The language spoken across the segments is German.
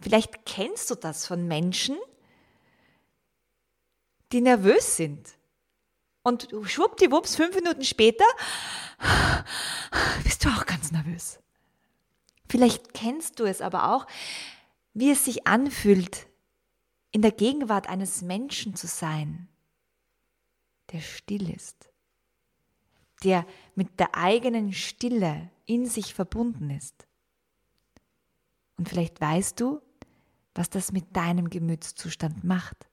Vielleicht kennst du das von Menschen, die nervös sind. Und schwuppdiwupps, fünf Minuten später bist du auch ganz nervös. Vielleicht kennst du es aber auch, wie es sich anfühlt, in der Gegenwart eines Menschen zu sein, der still ist, der mit der eigenen Stille in sich verbunden ist. Und vielleicht weißt du, was das mit deinem Gemütszustand macht,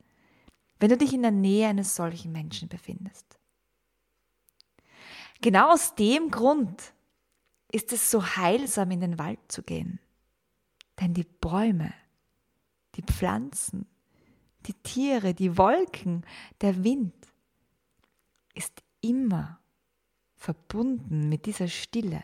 wenn du dich in der Nähe eines solchen Menschen befindest. Genau aus dem Grund ist es so heilsam, in den Wald zu gehen. Denn die Bäume, die Pflanzen, die Tiere, die Wolken, der Wind ist immer verbunden mit dieser Stille.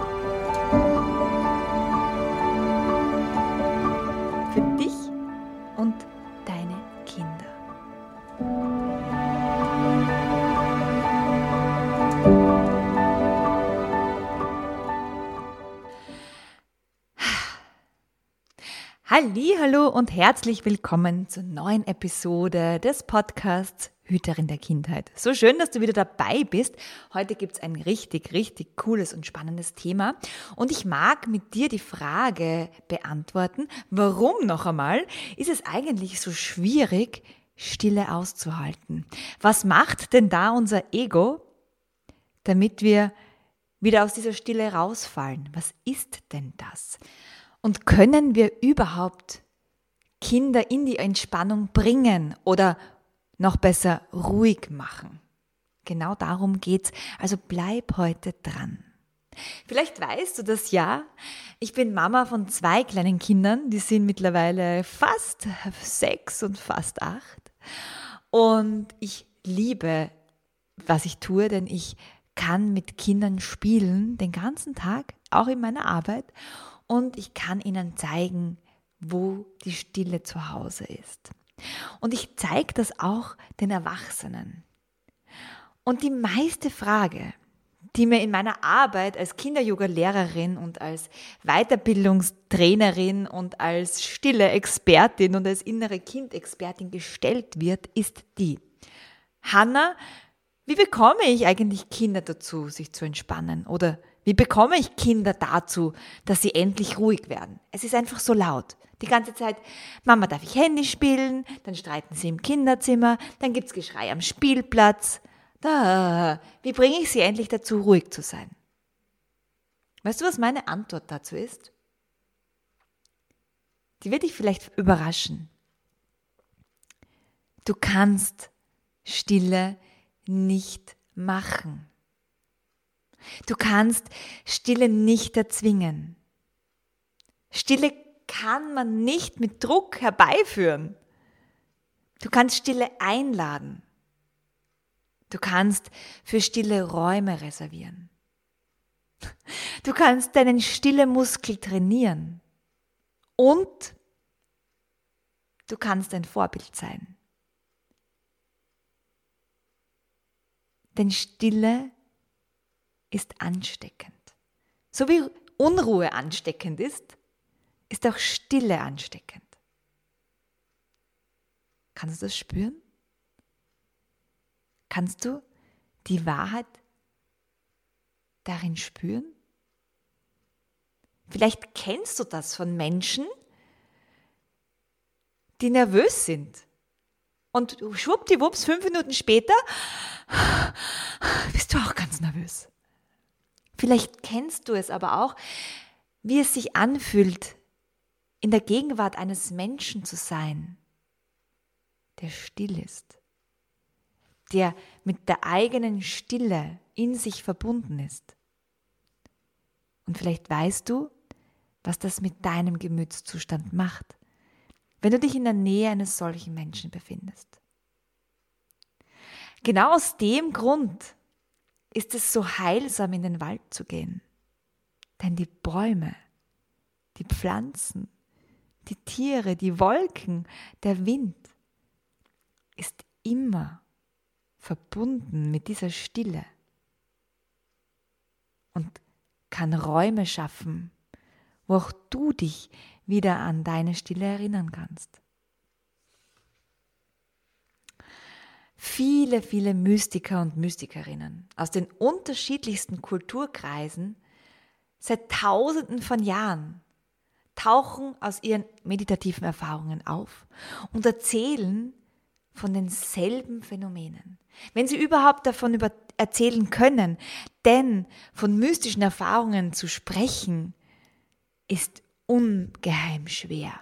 Hallo und herzlich willkommen zur neuen Episode des Podcasts Hüterin der Kindheit. So schön, dass du wieder dabei bist. Heute gibt es ein richtig, richtig cooles und spannendes Thema. Und ich mag mit dir die Frage beantworten, warum noch einmal ist es eigentlich so schwierig, Stille auszuhalten? Was macht denn da unser Ego, damit wir wieder aus dieser Stille rausfallen? Was ist denn das? Und können wir überhaupt Kinder in die Entspannung bringen oder noch besser ruhig machen? Genau darum geht's. Also bleib heute dran. Vielleicht weißt du das ja. Ich bin Mama von zwei kleinen Kindern, die sind mittlerweile fast sechs und fast acht. Und ich liebe, was ich tue, denn ich kann mit Kindern spielen den ganzen Tag, auch in meiner Arbeit und ich kann ihnen zeigen, wo die Stille zu Hause ist. Und ich zeige das auch den Erwachsenen. Und die meiste Frage, die mir in meiner Arbeit als Kinder-Yoga-Lehrerin und als Weiterbildungstrainerin und als stille Expertin und als innere Kind-Expertin gestellt wird, ist die. Hanna, wie bekomme ich eigentlich Kinder dazu, sich zu entspannen? Oder wie bekomme ich Kinder dazu, dass sie endlich ruhig werden? Es ist einfach so laut. Die ganze Zeit, Mama, darf ich Handy spielen? Dann streiten sie im Kinderzimmer, dann gibt's Geschrei am Spielplatz. Da, wie bringe ich sie endlich dazu, ruhig zu sein? Weißt du, was meine Antwort dazu ist? Die wird dich vielleicht überraschen. Du kannst Stille nicht machen. Du kannst Stille nicht erzwingen. Stille kann man nicht mit Druck herbeiführen. Du kannst Stille einladen. Du kannst für stille Räume reservieren. Du kannst deinen stille Muskel trainieren. Und du kannst ein Vorbild sein. Denn Stille ist ansteckend. So wie Unruhe ansteckend ist, ist auch Stille ansteckend. Kannst du das spüren? Kannst du die Wahrheit darin spüren? Vielleicht kennst du das von Menschen, die nervös sind. Und schwuppdiwupps, fünf Minuten später bist du auch ganz nervös. Vielleicht kennst du es aber auch, wie es sich anfühlt, in der Gegenwart eines Menschen zu sein, der still ist, der mit der eigenen Stille in sich verbunden ist. Und vielleicht weißt du, was das mit deinem Gemütszustand macht, wenn du dich in der Nähe eines solchen Menschen befindest. Genau aus dem Grund ist es so heilsam, in den Wald zu gehen. Denn die Bäume, die Pflanzen, die Tiere, die Wolken, der Wind ist immer verbunden mit dieser Stille und kann Räume schaffen, wo auch du dich wieder an deine Stille erinnern kannst. Viele, viele Mystiker und Mystikerinnen aus den unterschiedlichsten Kulturkreisen seit Tausenden von Jahren tauchen aus ihren meditativen Erfahrungen auf und erzählen von denselben Phänomenen. Wenn sie überhaupt davon über erzählen können, denn von mystischen Erfahrungen zu sprechen, ist ungeheim schwer.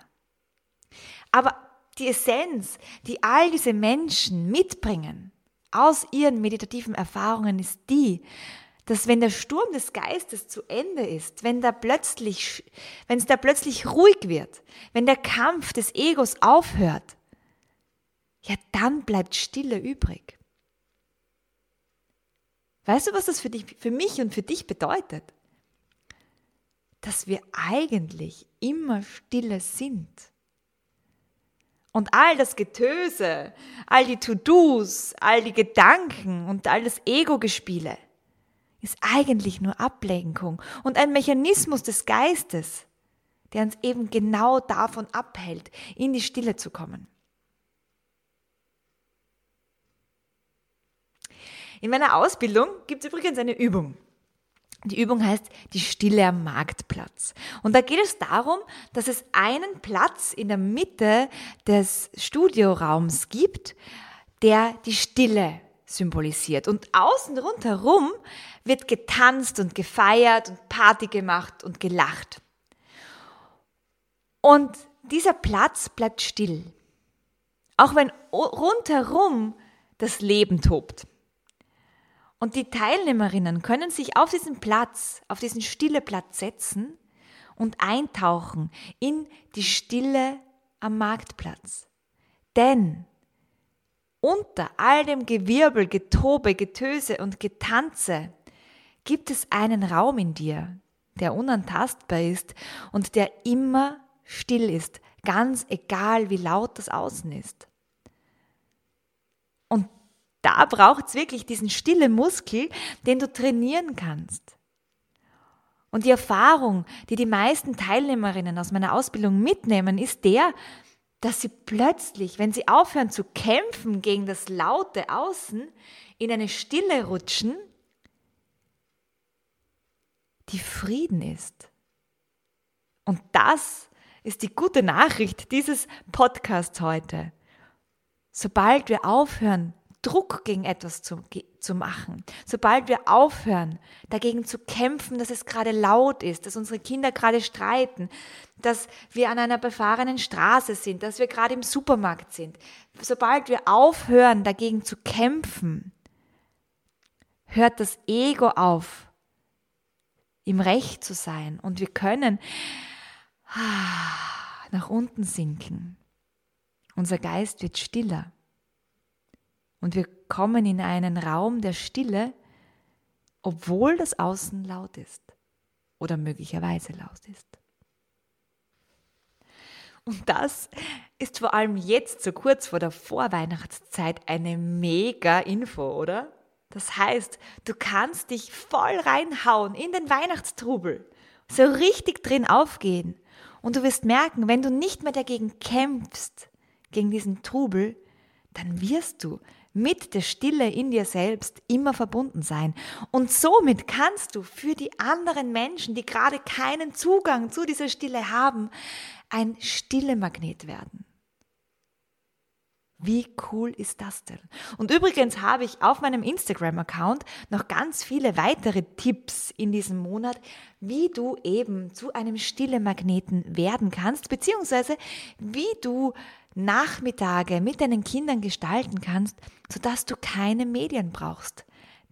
Aber die Essenz, die all diese Menschen mitbringen aus ihren meditativen Erfahrungen, ist die, dass wenn der Sturm des Geistes zu Ende ist, wenn da plötzlich, wenn es da plötzlich ruhig wird, wenn der Kampf des Egos aufhört, ja, dann bleibt Stille übrig. Weißt du, was das für dich, für mich und für dich bedeutet? Dass wir eigentlich immer stille sind. Und all das Getöse, all die To-Dos, all die Gedanken und all das Ego-Gespiele ist eigentlich nur Ablenkung und ein Mechanismus des Geistes, der uns eben genau davon abhält, in die Stille zu kommen. In meiner Ausbildung gibt es übrigens eine Übung. Die Übung heißt die Stille am Marktplatz. Und da geht es darum, dass es einen Platz in der Mitte des Studioraums gibt, der die Stille symbolisiert. Und außen rundherum wird getanzt und gefeiert und Party gemacht und gelacht. Und dieser Platz bleibt still. Auch wenn rundherum das Leben tobt. Und die Teilnehmerinnen können sich auf diesen Platz, auf diesen stille Platz setzen und eintauchen in die Stille am Marktplatz. Denn unter all dem Gewirbel, Getobe, Getöse und Getanze gibt es einen Raum in dir, der unantastbar ist und der immer still ist, ganz egal wie laut das Außen ist. Da braucht es wirklich diesen stillen Muskel, den du trainieren kannst. Und die Erfahrung, die die meisten Teilnehmerinnen aus meiner Ausbildung mitnehmen, ist der, dass sie plötzlich, wenn sie aufhören zu kämpfen gegen das laute Außen, in eine Stille rutschen, die Frieden ist. Und das ist die gute Nachricht dieses Podcasts heute. Sobald wir aufhören, Druck gegen etwas zu, zu machen, sobald wir aufhören, dagegen zu kämpfen, dass es gerade laut ist, dass unsere Kinder gerade streiten, dass wir an einer befahrenen Straße sind, dass wir gerade im Supermarkt sind, sobald wir aufhören, dagegen zu kämpfen, hört das Ego auf, im Recht zu sein und wir können nach unten sinken. Unser Geist wird stiller. Und wir kommen in einen Raum der Stille, obwohl das Außen laut ist oder möglicherweise laut ist. Und das ist vor allem jetzt, so kurz vor der Vorweihnachtszeit, eine mega Info, oder? Das heißt, du kannst dich voll reinhauen in den Weihnachtstrubel, so richtig drin aufgehen. Und du wirst merken, wenn du nicht mehr dagegen kämpfst, gegen diesen Trubel, dann wirst du mit der Stille in dir selbst immer verbunden sein. Und somit kannst du für die anderen Menschen, die gerade keinen Zugang zu dieser Stille haben, ein stille Magnet werden. Wie cool ist das denn? Und übrigens habe ich auf meinem Instagram-Account noch ganz viele weitere Tipps in diesem Monat, wie du eben zu einem stille Magneten werden kannst, beziehungsweise wie du Nachmittage mit deinen Kindern gestalten kannst, sodass du keine Medien brauchst.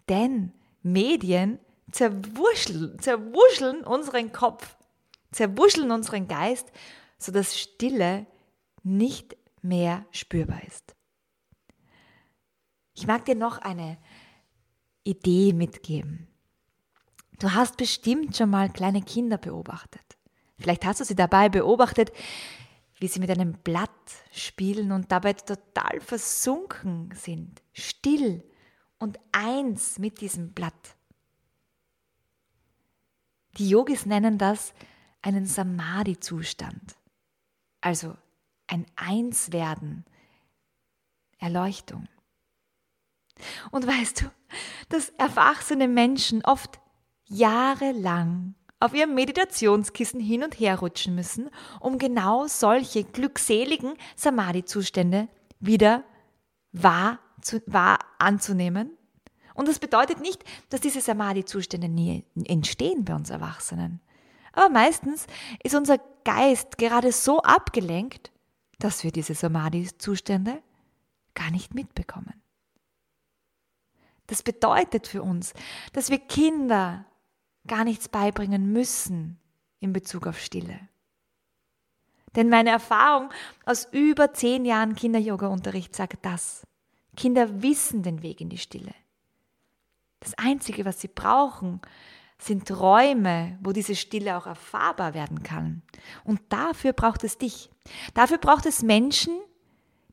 Denn Medien zerwuscheln, zerwuscheln unseren Kopf, zerwuscheln unseren Geist, sodass Stille nicht mehr spürbar ist. Ich mag dir noch eine Idee mitgeben. Du hast bestimmt schon mal kleine Kinder beobachtet. Vielleicht hast du sie dabei beobachtet, wie sie mit einem Blatt spielen und dabei total versunken sind, still und eins mit diesem Blatt. Die Yogis nennen das einen Samadhi-Zustand, also ein Einswerden, Erleuchtung. Und weißt du, dass erwachsene Menschen oft jahrelang auf ihrem Meditationskissen hin und her rutschen müssen, um genau solche glückseligen Samadhi-Zustände wieder wahr, zu, wahr anzunehmen. Und das bedeutet nicht, dass diese Samadhi-Zustände nie entstehen bei uns Erwachsenen. Aber meistens ist unser Geist gerade so abgelenkt, dass wir diese Samadhi-Zustände gar nicht mitbekommen. Das bedeutet für uns, dass wir Kinder gar nichts beibringen müssen in Bezug auf Stille. Denn meine Erfahrung aus über zehn Jahren Kinder-Yoga-Unterricht sagt das. Kinder wissen den Weg in die Stille. Das Einzige, was sie brauchen, sind Räume, wo diese Stille auch erfahrbar werden kann. Und dafür braucht es dich. Dafür braucht es Menschen,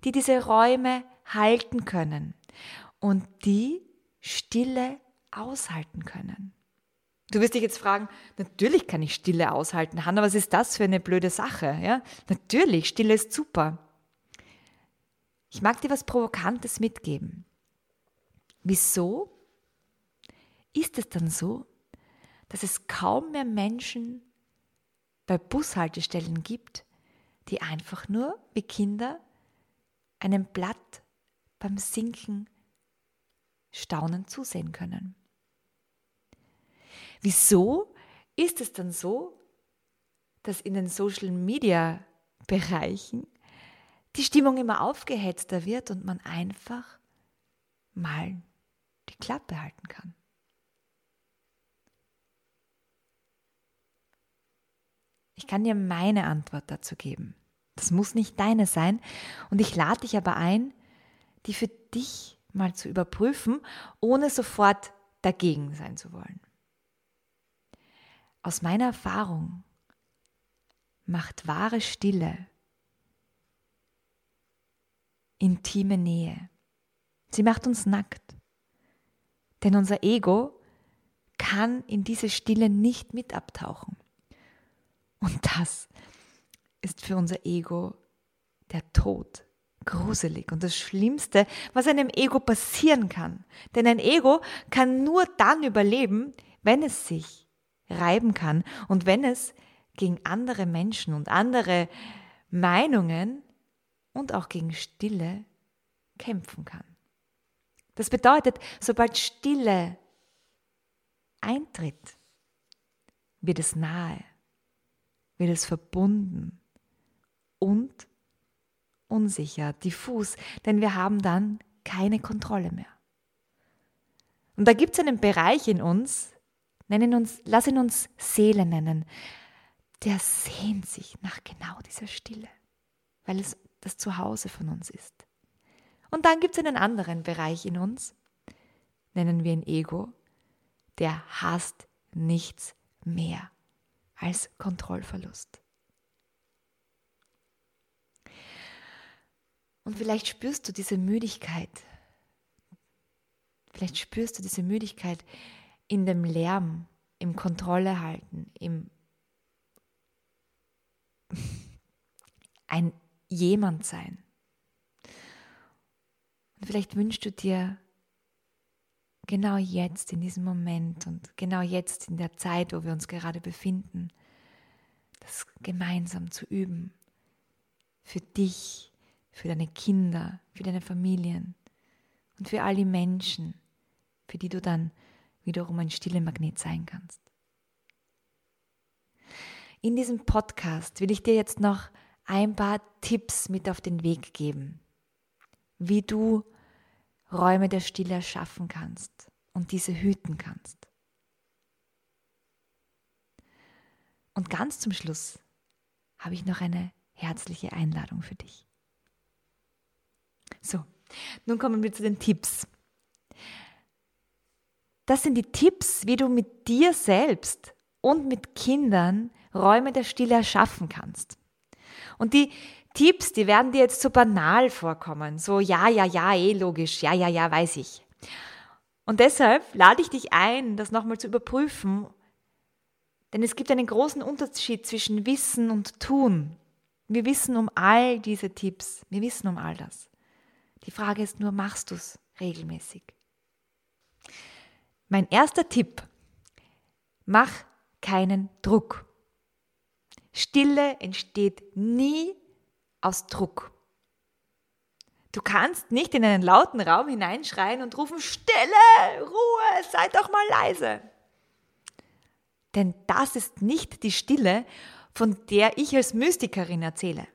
die diese Räume halten können und die Stille aushalten können. Du wirst dich jetzt fragen, natürlich kann ich Stille aushalten, Hanna, was ist das für eine blöde Sache? Ja? Natürlich, Stille ist super. Ich mag dir was Provokantes mitgeben. Wieso ist es dann so, dass es kaum mehr Menschen bei Bushaltestellen gibt, die einfach nur wie Kinder einem Blatt beim Sinken staunend zusehen können? Wieso ist es dann so, dass in den Social-Media-Bereichen die Stimmung immer aufgehetzter wird und man einfach mal die Klappe halten kann? Ich kann dir meine Antwort dazu geben. Das muss nicht deine sein. Und ich lade dich aber ein, die für dich mal zu überprüfen, ohne sofort dagegen sein zu wollen. Aus meiner Erfahrung macht wahre Stille intime Nähe. Sie macht uns nackt. Denn unser Ego kann in diese Stille nicht mit abtauchen. Und das ist für unser Ego der Tod. Gruselig und das Schlimmste, was einem Ego passieren kann. Denn ein Ego kann nur dann überleben, wenn es sich reiben kann und wenn es gegen andere Menschen und andere Meinungen und auch gegen Stille kämpfen kann. Das bedeutet, sobald Stille eintritt, wird es nahe, wird es verbunden und unsicher, diffus, denn wir haben dann keine Kontrolle mehr. Und da gibt es einen Bereich in uns, Nennen uns, lass uns Seele nennen. Der sehnt sich nach genau dieser Stille, weil es das Zuhause von uns ist. Und dann gibt es einen anderen Bereich in uns, nennen wir ihn Ego, der hasst nichts mehr als Kontrollverlust. Und vielleicht spürst du diese Müdigkeit. Vielleicht spürst du diese Müdigkeit, in dem Lärm, im Kontrolle halten, im ein jemand sein. Und vielleicht wünschst du dir genau jetzt, in diesem Moment und genau jetzt in der Zeit, wo wir uns gerade befinden, das gemeinsam zu üben. Für dich, für deine Kinder, für deine Familien und für all die Menschen, für die du dann wiederum ein stille Magnet sein kannst. In diesem Podcast will ich dir jetzt noch ein paar Tipps mit auf den Weg geben, wie du Räume der Stille erschaffen kannst und diese hüten kannst. Und ganz zum Schluss habe ich noch eine herzliche Einladung für dich. So, nun kommen wir zu den Tipps. Das sind die Tipps, wie du mit dir selbst und mit Kindern Räume der Stille erschaffen kannst. Und die Tipps, die werden dir jetzt so banal vorkommen. So, ja, ja, ja, eh logisch, ja, ja, ja, weiß ich. Und deshalb lade ich dich ein, das nochmal zu überprüfen. Denn es gibt einen großen Unterschied zwischen Wissen und Tun. Wir wissen um all diese Tipps. Wir wissen um all das. Die Frage ist nur, machst du es regelmäßig? Mein erster Tipp, mach keinen Druck. Stille entsteht nie aus Druck. Du kannst nicht in einen lauten Raum hineinschreien und rufen, Stille, Ruhe, sei doch mal leise. Denn das ist nicht die Stille, von der ich als Mystikerin erzähle.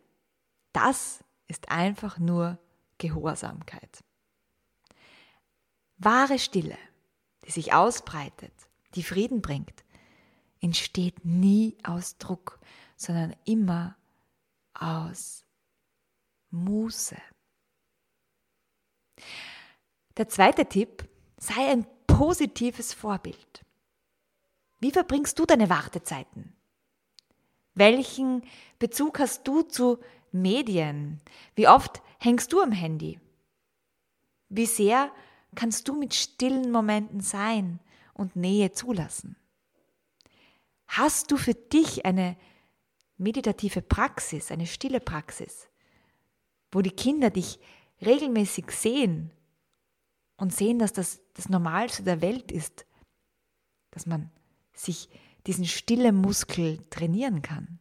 Das ist einfach nur Gehorsamkeit. Wahre Stille, die sich ausbreitet, die Frieden bringt, entsteht nie aus Druck, sondern immer aus Muße. Der zweite Tipp, sei ein positives Vorbild. Wie verbringst du deine Wartezeiten? Welchen Bezug hast du zu Medien? Wie oft hängst du am Handy? Wie sehr kannst du mit stillen Momenten sein und Nähe zulassen? Hast du für dich eine meditative Praxis, eine stille Praxis, wo die Kinder dich regelmäßig sehen und sehen, dass das das Normalste der Welt ist, dass man sich diesen stillen Muskel trainieren kann.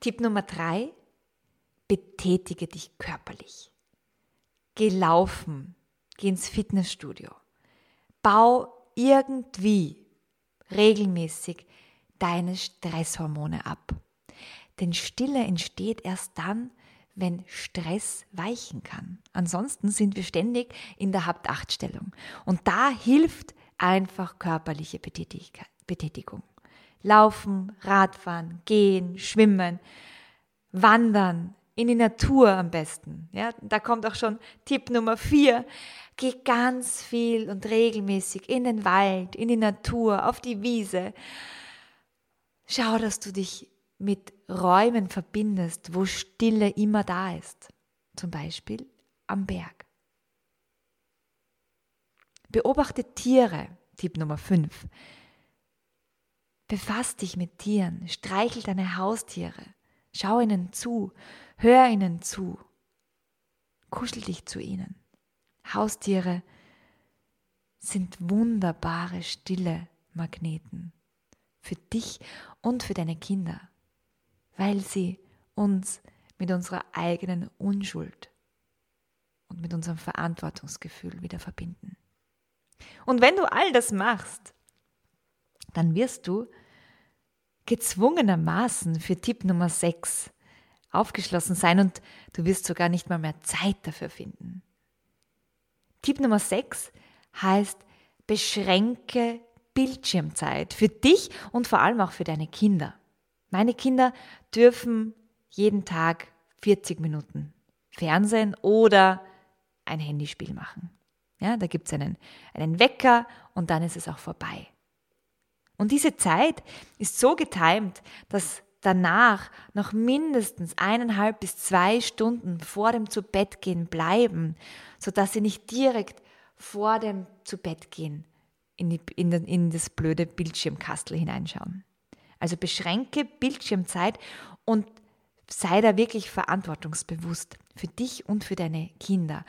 Tipp Nummer drei, betätige dich körperlich. Geh laufen, geh ins Fitnessstudio, bau irgendwie regelmäßig deine Stresshormone ab. Denn Stille entsteht erst dann, wenn Stress weichen kann. Ansonsten sind wir ständig in der Habt-Acht-Stellung. Und da hilft einfach körperliche Betätigung. Laufen, Radfahren, gehen, schwimmen, wandern, in die Natur am besten. Ja, da kommt auch schon Tipp Nummer vier. Geh ganz viel und regelmäßig in den Wald, in die Natur, auf die Wiese. Schau, dass du dich mit Räumen verbindest, wo Stille immer da ist. Zum Beispiel am Berg. Beobachte Tiere, Tipp Nummer 5. Befass dich mit Tieren, streichel deine Haustiere, schau ihnen zu, hör ihnen zu, kuschel dich zu ihnen. Haustiere sind wunderbare, stille Magneten für dich und für deine Kinder weil sie uns mit unserer eigenen Unschuld und mit unserem Verantwortungsgefühl wieder verbinden. Und wenn du all das machst, dann wirst du gezwungenermaßen für Tipp Nummer 6 aufgeschlossen sein und du wirst sogar nicht mal mehr Zeit dafür finden. Tipp Nummer 6 heißt, beschränke Bildschirmzeit für dich und vor allem auch für deine Kinder. Meine Kinder dürfen jeden Tag 40 Minuten Fernsehen oder ein Handyspiel machen. Ja, da gibt es einen, einen Wecker und dann ist es auch vorbei. Und diese Zeit ist so getimt, dass danach noch mindestens eineinhalb bis zwei Stunden vor dem Zubettgehen bleiben, sodass sie nicht direkt vor dem Zubettgehen in, die, in, in das blöde Bildschirmkastel hineinschauen. Also beschränke Bildschirmzeit und sei da wirklich verantwortungsbewusst für dich und für deine Kinder.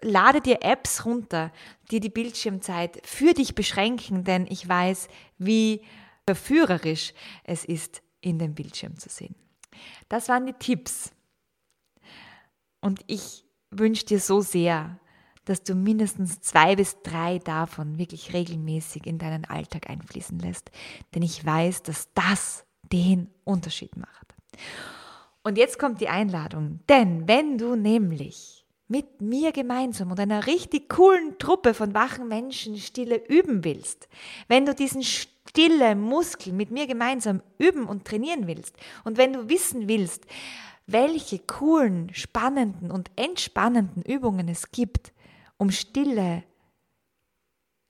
Lade dir Apps runter, die die Bildschirmzeit für dich beschränken, denn ich weiß, wie verführerisch es ist, in den Bildschirm zu sehen. Das waren die Tipps. Und ich wünsche dir so sehr, dass du mindestens zwei bis drei davon wirklich regelmäßig in deinen Alltag einfließen lässt. Denn ich weiß, dass das den Unterschied macht. Und jetzt kommt die Einladung. Denn wenn du nämlich mit mir gemeinsam und einer richtig coolen Truppe von wachen Menschen Stille üben willst, wenn du diesen stille Muskel mit mir gemeinsam üben und trainieren willst und wenn du wissen willst, welche coolen, spannenden und entspannenden Übungen es gibt, um Stille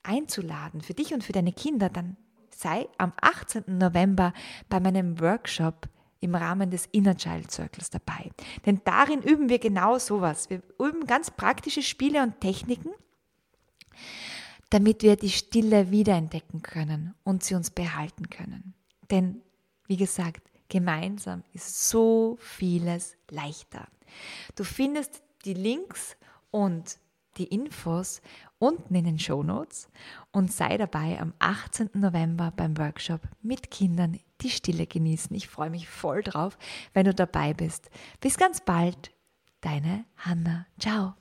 einzuladen für dich und für deine Kinder, dann sei am 18. November bei meinem Workshop im Rahmen des Inner Child Circles dabei. Denn darin üben wir genau sowas. Wir üben ganz praktische Spiele und Techniken, damit wir die Stille wiederentdecken können und sie uns behalten können. Denn, wie gesagt, gemeinsam ist so vieles leichter. Du findest die Links und die Infos unten in den Show Notes und sei dabei am 18. November beim Workshop mit Kindern die Stille genießen. Ich freue mich voll drauf, wenn du dabei bist. Bis ganz bald, deine Hanna. Ciao.